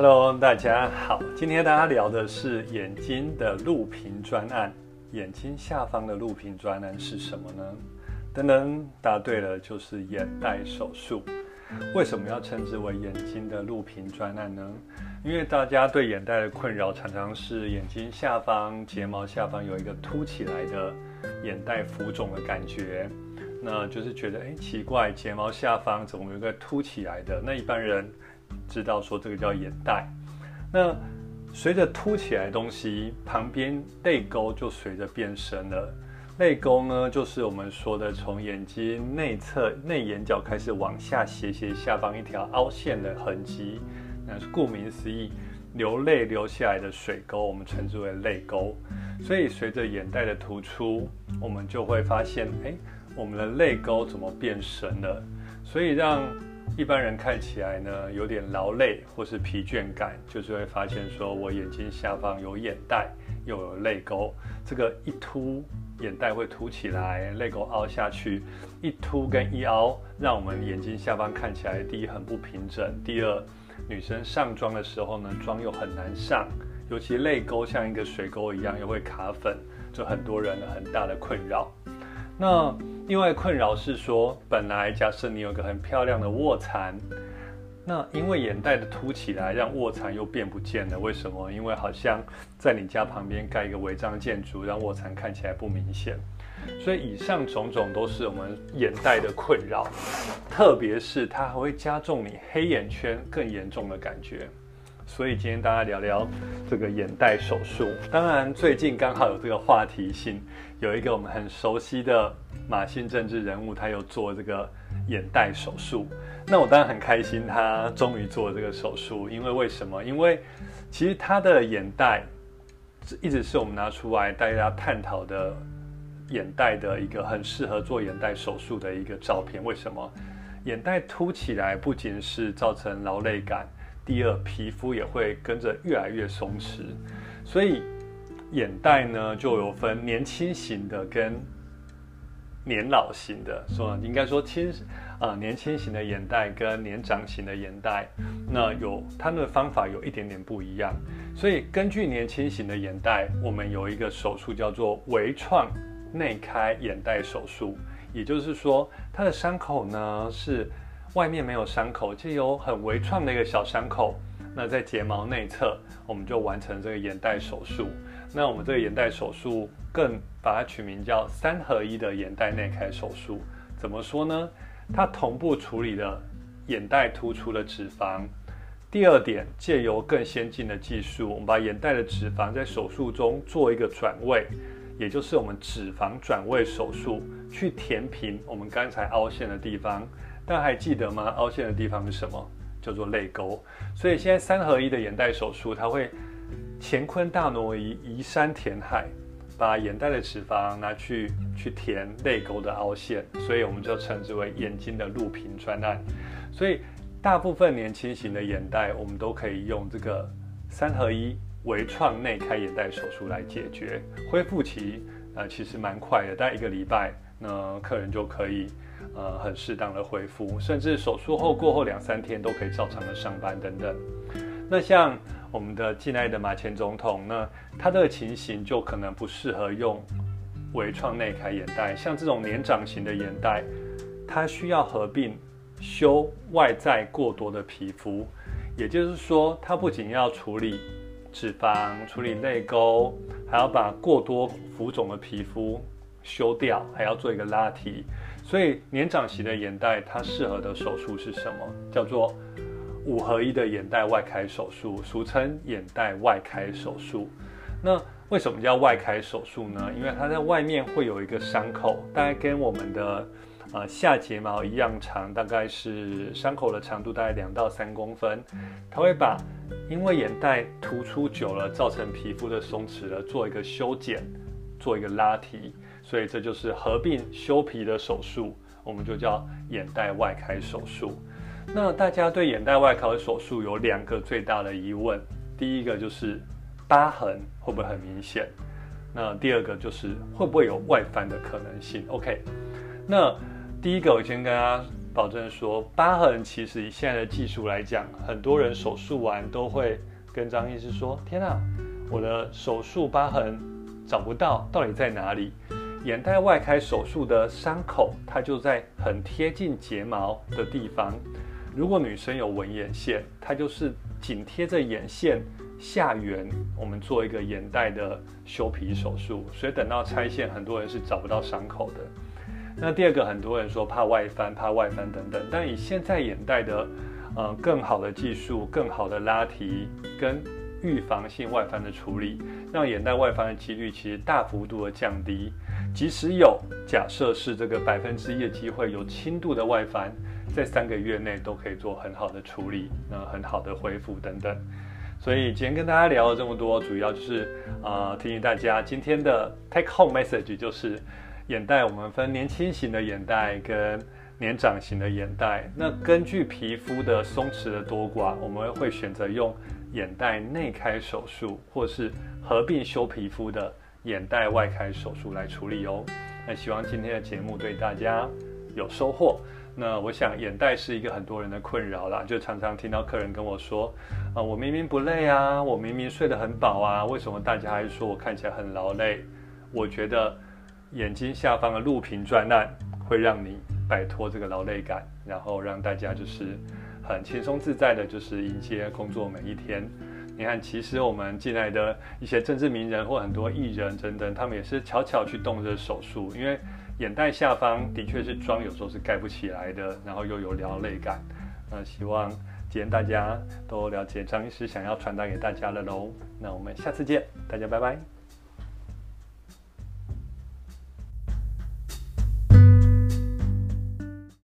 Hello，大家好。今天大家聊的是眼睛的录屏专案。眼睛下方的录屏专案是什么呢？噔噔，答对了，就是眼袋手术。为什么要称之为眼睛的录屏专案呢？因为大家对眼袋的困扰常常是眼睛下方睫毛下方有一个凸起来的眼袋浮肿的感觉，那就是觉得哎奇怪，睫毛下方怎么有一个凸起来的？那一般人知道说这个叫眼袋。那随着凸起来的东西，旁边泪沟就随着变深了。泪沟呢，就是我们说的从眼睛内侧内眼角开始往下斜斜下方一条凹陷的痕迹。那是顾名思义，流泪流下来的水沟，我们称之为泪沟。所以随着眼袋的突出，我们就会发现，哎，我们的泪沟怎么变深了？所以让一般人看起来呢，有点劳累或是疲倦感，就是会发现说我眼睛下方有眼袋，又有泪沟。这个一凸，眼袋会凸起来，泪沟凹下去。一凸跟一凹，让我们眼睛下方看起来，第一很不平整，第二。女生上妆的时候呢，妆又很难上，尤其泪沟像一个水沟一样，又会卡粉，就很多人很大的困扰。那另外困扰是说，本来假设你有个很漂亮的卧蚕，那因为眼袋的凸起来，让卧蚕又变不见了。为什么？因为好像在你家旁边盖一个违章建筑，让卧蚕看起来不明显。所以以上种种都是我们眼袋的困扰，特别是它还会加重你黑眼圈更严重的感觉。所以今天大家聊聊这个眼袋手术。当然最近刚好有这个话题性，有一个我们很熟悉的马姓政治人物，他有做这个眼袋手术。那我当然很开心，他终于做了这个手术。因为为什么？因为其实他的眼袋一直是我们拿出来大家探讨的。眼袋的一个很适合做眼袋手术的一个照片，为什么？眼袋凸起来不仅是造成劳累感，第二皮肤也会跟着越来越松弛，所以眼袋呢就有分年轻型的跟年老型的，说应该说轻啊年轻型的眼袋跟年长型的眼袋，那有他们的方法有一点点不一样，所以根据年轻型的眼袋，我们有一个手术叫做微创。内开眼袋手术，也就是说，它的伤口呢是外面没有伤口，就有很微创的一个小伤口。那在睫毛内侧，我们就完成这个眼袋手术。那我们这个眼袋手术更把它取名叫三合一的眼袋内开手术。怎么说呢？它同步处理了眼袋突出的脂肪。第二点，借由更先进的技术，我们把眼袋的脂肪在手术中做一个转位。也就是我们脂肪转位手术，去填平我们刚才凹陷的地方。大家还记得吗？凹陷的地方是什么？叫做泪沟。所以现在三合一的眼袋手术，它会乾坤大挪移，移山填海，把眼袋的脂肪拿去去填泪沟的凹陷。所以我们就称之为眼睛的录屏专案。所以大部分年轻型的眼袋，我们都可以用这个三合一。微创内开眼袋手术来解决，恢复期呃其实蛮快的，大概一个礼拜，那客人就可以呃很适当的恢复，甚至手术后过后两三天都可以照常的上班等等。那像我们的敬爱的马前总统，那他这个情形就可能不适合用微创内开眼袋，像这种年长型的眼袋，它需要合并修外在过多的皮肤，也就是说，它不仅要处理。脂肪处理泪沟，还要把过多浮肿的皮肤修掉，还要做一个拉提。所以年长型的眼袋，它适合的手术是什么？叫做五合一的眼袋外开手术，俗称眼袋外开手术。那为什么叫外开手术呢？因为它在外面会有一个伤口，大概跟我们的呃下睫毛一样长，大概是伤口的长度大概两到三公分，它会把。因为眼袋突出久了，造成皮肤的松弛了，做一个修剪，做一个拉提，所以这就是合并修皮的手术，我们就叫眼袋外开手术。那大家对眼袋外开手术有两个最大的疑问，第一个就是疤痕会不会很明显？那第二个就是会不会有外翻的可能性？OK，那第一个我先跟大家。保证说，疤痕其实以现在的技术来讲，很多人手术完都会跟张医师说：“天啊，我的手术疤痕找不到，到底在哪里？”眼袋外开手术的伤口，它就在很贴近睫毛的地方。如果女生有纹眼线，它就是紧贴着眼线下缘，我们做一个眼袋的修皮手术。所以等到拆线，很多人是找不到伤口的。那第二个，很多人说怕外翻，怕外翻等等。但以现在眼袋的，呃，更好的技术、更好的拉提跟预防性外翻的处理，让眼袋外翻的几率其实大幅度的降低。即使有假设是这个百分之一的机会有轻度的外翻，在三个月内都可以做很好的处理，那很好的恢复等等。所以今天跟大家聊了这么多，主要就是呃提醒大家，今天的 take home message 就是。眼袋我们分年轻型的眼袋跟年长型的眼袋。那根据皮肤的松弛的多寡，我们会选择用眼袋内开手术，或是合并修皮肤的眼袋外开手术来处理哦。那希望今天的节目对大家有收获。那我想眼袋是一个很多人的困扰啦，就常常听到客人跟我说，啊，我明明不累啊，我明明睡得很饱啊，为什么大家还说我看起来很劳累？我觉得。眼睛下方的录屏专案会让你摆脱这个劳累感，然后让大家就是很轻松自在的，就是迎接工作每一天。你看，其实我们进来的一些政治名人或很多艺人等等，他们也是悄悄去动这手术，因为眼袋下方的确是妆有时候是盖不起来的，然后又有劳累感。那希望今天大家都了解张医师想要传达给大家的喽。那我们下次见，大家拜拜。